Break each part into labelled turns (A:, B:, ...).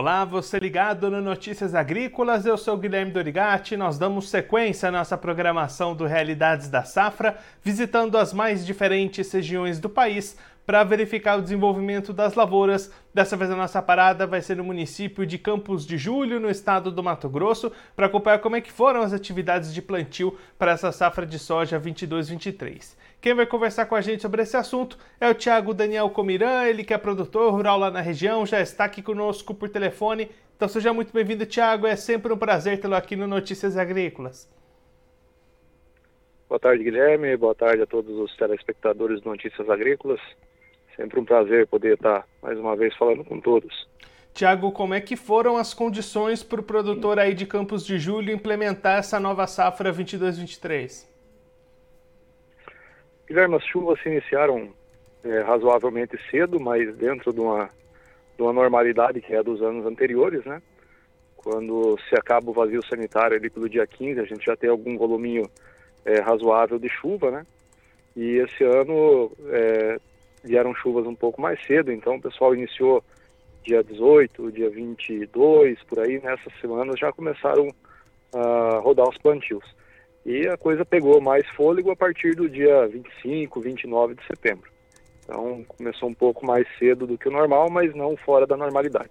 A: Olá, você ligado no Notícias Agrícolas, eu sou Guilherme Dorigati. Nós damos sequência à nossa programação do Realidades da Safra, visitando as mais diferentes regiões do país para verificar o desenvolvimento das lavouras. Dessa vez a nossa parada vai ser no município de Campos de Julho, no estado do Mato Grosso, para acompanhar como é que foram as atividades de plantio para essa safra de soja 22-23. Quem vai conversar com a gente sobre esse assunto é o Thiago Daniel Comiran, ele que é produtor rural lá na região, já está aqui conosco por telefone. Então seja muito bem-vindo, Thiago. É sempre um prazer tê-lo aqui no Notícias Agrícolas.
B: Boa tarde, Guilherme. Boa tarde a todos os telespectadores do Notícias Agrícolas. Sempre um prazer poder estar mais uma vez falando com todos.
A: Tiago, como é que foram as condições para o produtor aí de Campos de Julho implementar essa nova safra 22-23?
B: Guilherme, as chuvas se iniciaram é, razoavelmente cedo, mas dentro de uma, de uma normalidade que é dos anos anteriores, né? Quando se acaba o vazio sanitário ali pelo dia 15, a gente já tem algum voluminho é, razoável de chuva, né? E esse ano é, vieram chuvas um pouco mais cedo, então o pessoal iniciou dia 18, dia 22, por aí, nessas semanas já começaram a rodar os plantios. E a coisa pegou mais fôlego a partir do dia 25, 29 de setembro. Então começou um pouco mais cedo do que o normal, mas não fora da normalidade.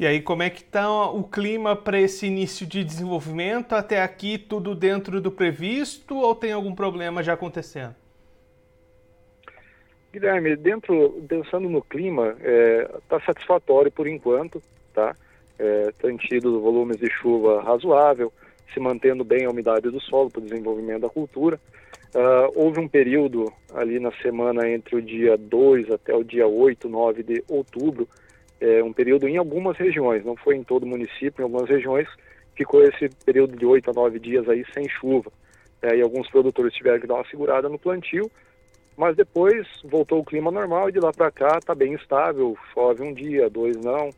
A: E aí, como é que está o clima para esse início de desenvolvimento? Até aqui tudo dentro do previsto ou tem algum problema já acontecendo?
B: Guilherme, dentro, pensando no clima, está é, tá satisfatório por enquanto, tá? É, tem tido volumes de chuva razoável, se mantendo bem a umidade do solo para o desenvolvimento da cultura. Uh, houve um período ali na semana entre o dia 2 até o dia 8, 9 de outubro, é, um período em algumas regiões, não foi em todo o município, em algumas regiões ficou esse período de 8 a 9 dias aí sem chuva. É, e alguns produtores tiveram que dar uma segurada no plantio, mas depois voltou o clima normal e de lá para cá está bem estável, chove um dia, dois não,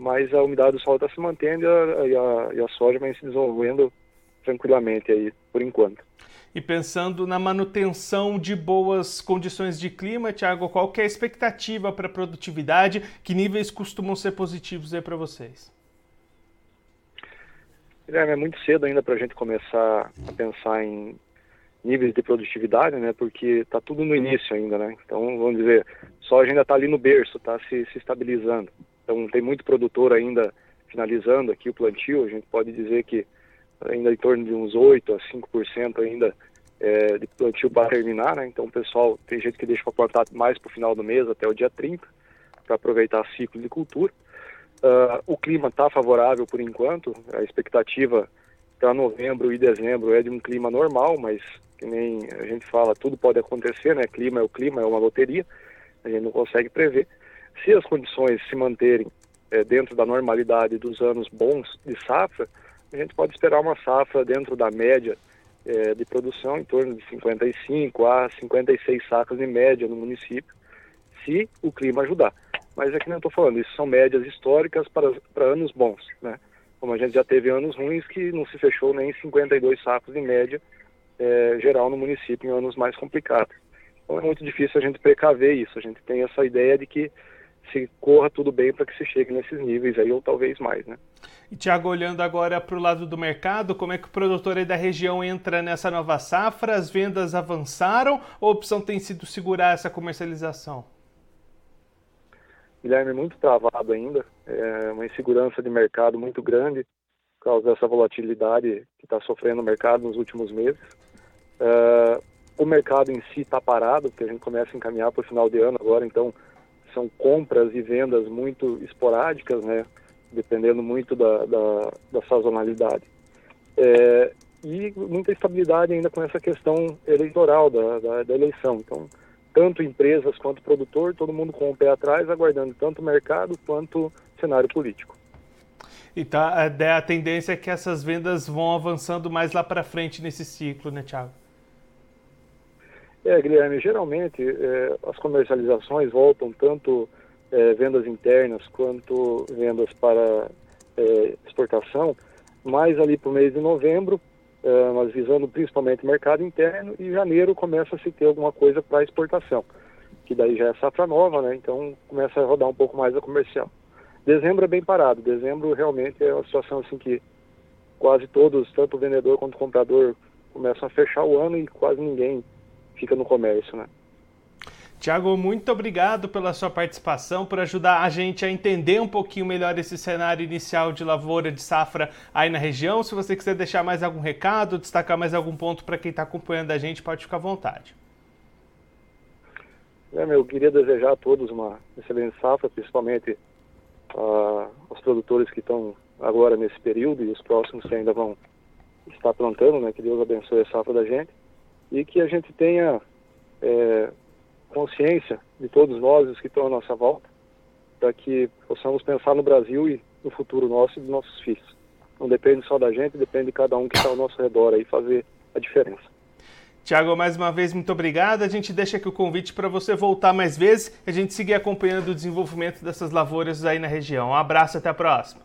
B: mas a umidade do solo está se mantendo e a, e, a, e a soja vem se desenvolvendo tranquilamente aí, por enquanto.
A: E pensando na manutenção de boas condições de clima, Tiago, qual que é a expectativa para a produtividade? Que níveis costumam ser positivos aí para vocês?
B: Guilherme, é muito cedo ainda para a gente começar a pensar em níveis de produtividade, né? Porque está tudo no início ainda, né? Então, vamos dizer, soja ainda está ali no berço, está se, se estabilizando. Então tem muito produtor ainda finalizando aqui o plantio, a gente pode dizer que ainda em torno de uns 8 a 5% ainda é, de plantio para terminar, né? Então o pessoal tem gente que deixa para plantar mais para o final do mês, até o dia 30, para aproveitar ciclo de cultura. Uh, o clima está favorável por enquanto, a expectativa para novembro e dezembro é de um clima normal, mas que nem a gente fala, tudo pode acontecer, né? Clima é o clima, é uma loteria, a gente não consegue prever. Se as condições se manterem é, dentro da normalidade dos anos bons de safra, a gente pode esperar uma safra dentro da média é, de produção em torno de 55 a 56 sacas de média no município, se o clima ajudar. Mas é que não estou falando, isso são médias históricas para, para anos bons, né? Como a gente já teve anos ruins que não se fechou nem 52 sacos de média é, geral no município em anos mais complicados. Então é muito difícil a gente precaver isso. A gente tem essa ideia de que se corra tudo bem para que se chegue nesses níveis aí, ou talvez mais, né?
A: E Tiago, olhando agora para o lado do mercado, como é que o produtor aí da região entra nessa nova safra? As vendas avançaram ou a opção tem sido segurar essa comercialização?
B: Guilherme, muito travado ainda, é uma insegurança de mercado muito grande por causa dessa volatilidade que está sofrendo o mercado nos últimos meses. É, o mercado em si está parado, porque a gente começa a encaminhar para o final de ano agora, então são compras e vendas muito esporádicas, né? Dependendo muito da, da, da sazonalidade. É, e muita estabilidade ainda com essa questão eleitoral da, da, da, eleição. Então, tanto empresas quanto produtor, todo mundo com o pé atrás, aguardando tanto o mercado quanto o cenário político.
A: E tá, a, a tendência é que essas vendas vão avançando mais lá para frente nesse ciclo, né, Thiago?
B: É, Guilherme, geralmente é, as comercializações voltam tanto é, vendas internas quanto vendas para é, exportação, mais ali para o mês de novembro, é, mas visando principalmente o mercado interno, e janeiro começa a se ter alguma coisa para exportação, que daí já é safra nova, né? Então começa a rodar um pouco mais a comercial. Dezembro é bem parado. Dezembro realmente é uma situação assim que quase todos, tanto o vendedor quanto o comprador, começam a fechar o ano e quase ninguém fica no comércio, né?
A: Tiago, muito obrigado pela sua participação, por ajudar a gente a entender um pouquinho melhor esse cenário inicial de lavoura de safra aí na região. Se você quiser deixar mais algum recado, destacar mais algum ponto para quem está acompanhando a gente, pode ficar à vontade.
B: É, eu queria desejar a todos uma excelente safra, principalmente uh, os produtores que estão agora nesse período e os próximos que ainda vão estar plantando, né? Que Deus abençoe a safra da gente e que a gente tenha é, consciência de todos nós, os que estão à nossa volta, para que possamos pensar no Brasil e no futuro nosso e dos nossos filhos. Não depende só da gente, depende de cada um que está ao nosso redor aí fazer a diferença.
A: Tiago, mais uma vez, muito obrigado. A gente deixa aqui o convite para você voltar mais vezes e a gente seguir acompanhando o desenvolvimento dessas lavouras aí na região. Um abraço, até a próxima.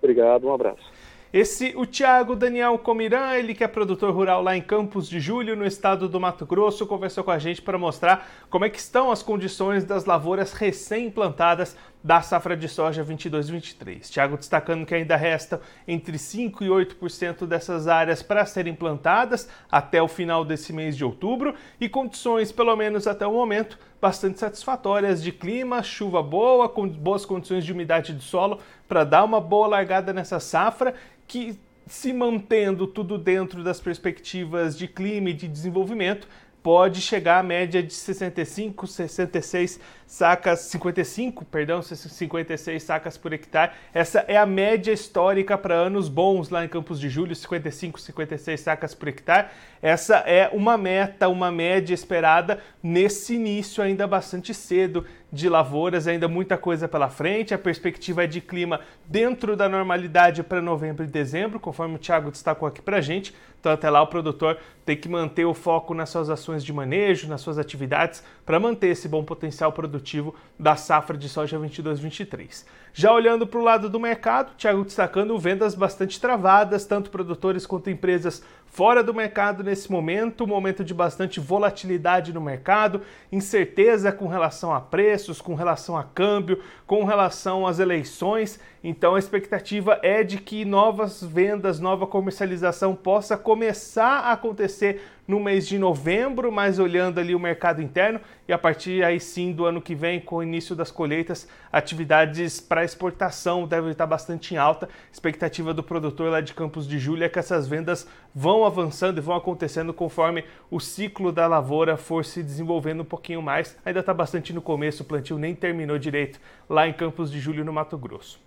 B: Obrigado, um abraço.
A: Esse, o Tiago Daniel Comirã, ele que é produtor rural lá em Campos de Julho, no estado do Mato Grosso, conversou com a gente para mostrar como é que estão as condições das lavouras recém-plantadas da safra de soja 22-23. Tiago destacando que ainda restam entre 5% e 8% dessas áreas para serem plantadas até o final desse mês de outubro e condições, pelo menos até o momento, bastante satisfatórias de clima, chuva boa, com boas condições de umidade do solo para dar uma boa largada nessa safra que se mantendo tudo dentro das perspectivas de clima e de desenvolvimento, pode chegar à média de 65, 66 sacas, 55, perdão, 56 sacas por hectare. Essa é a média histórica para anos bons lá em Campos de Julho, 55, 56 sacas por hectare. Essa é uma meta, uma média esperada nesse início ainda bastante cedo de lavouras, ainda muita coisa pela frente. A perspectiva é de clima dentro da normalidade para novembro e dezembro, conforme o Thiago destacou aqui para a gente. Então, até lá, o produtor tem que manter o foco nas suas ações de manejo, nas suas atividades, para manter esse bom potencial produtivo da safra de soja 22-23. Já olhando para o lado do mercado, Thiago destacando vendas bastante travadas, tanto produtores quanto empresas fora do mercado nesse momento, momento de bastante volatilidade no mercado, incerteza com relação a preços, com relação a câmbio, com relação às eleições. Então a expectativa é de que novas vendas, nova comercialização possa começar a acontecer no mês de novembro, mas olhando ali o mercado interno e a partir aí sim do ano que vem, com o início das colheitas, atividades para exportação devem estar bastante em alta. Expectativa do produtor lá de Campos de Julho é que essas vendas vão avançando e vão acontecendo conforme o ciclo da lavoura for se desenvolvendo um pouquinho mais. Ainda está bastante no começo, o plantio nem terminou direito lá em Campos de Julho, no Mato Grosso.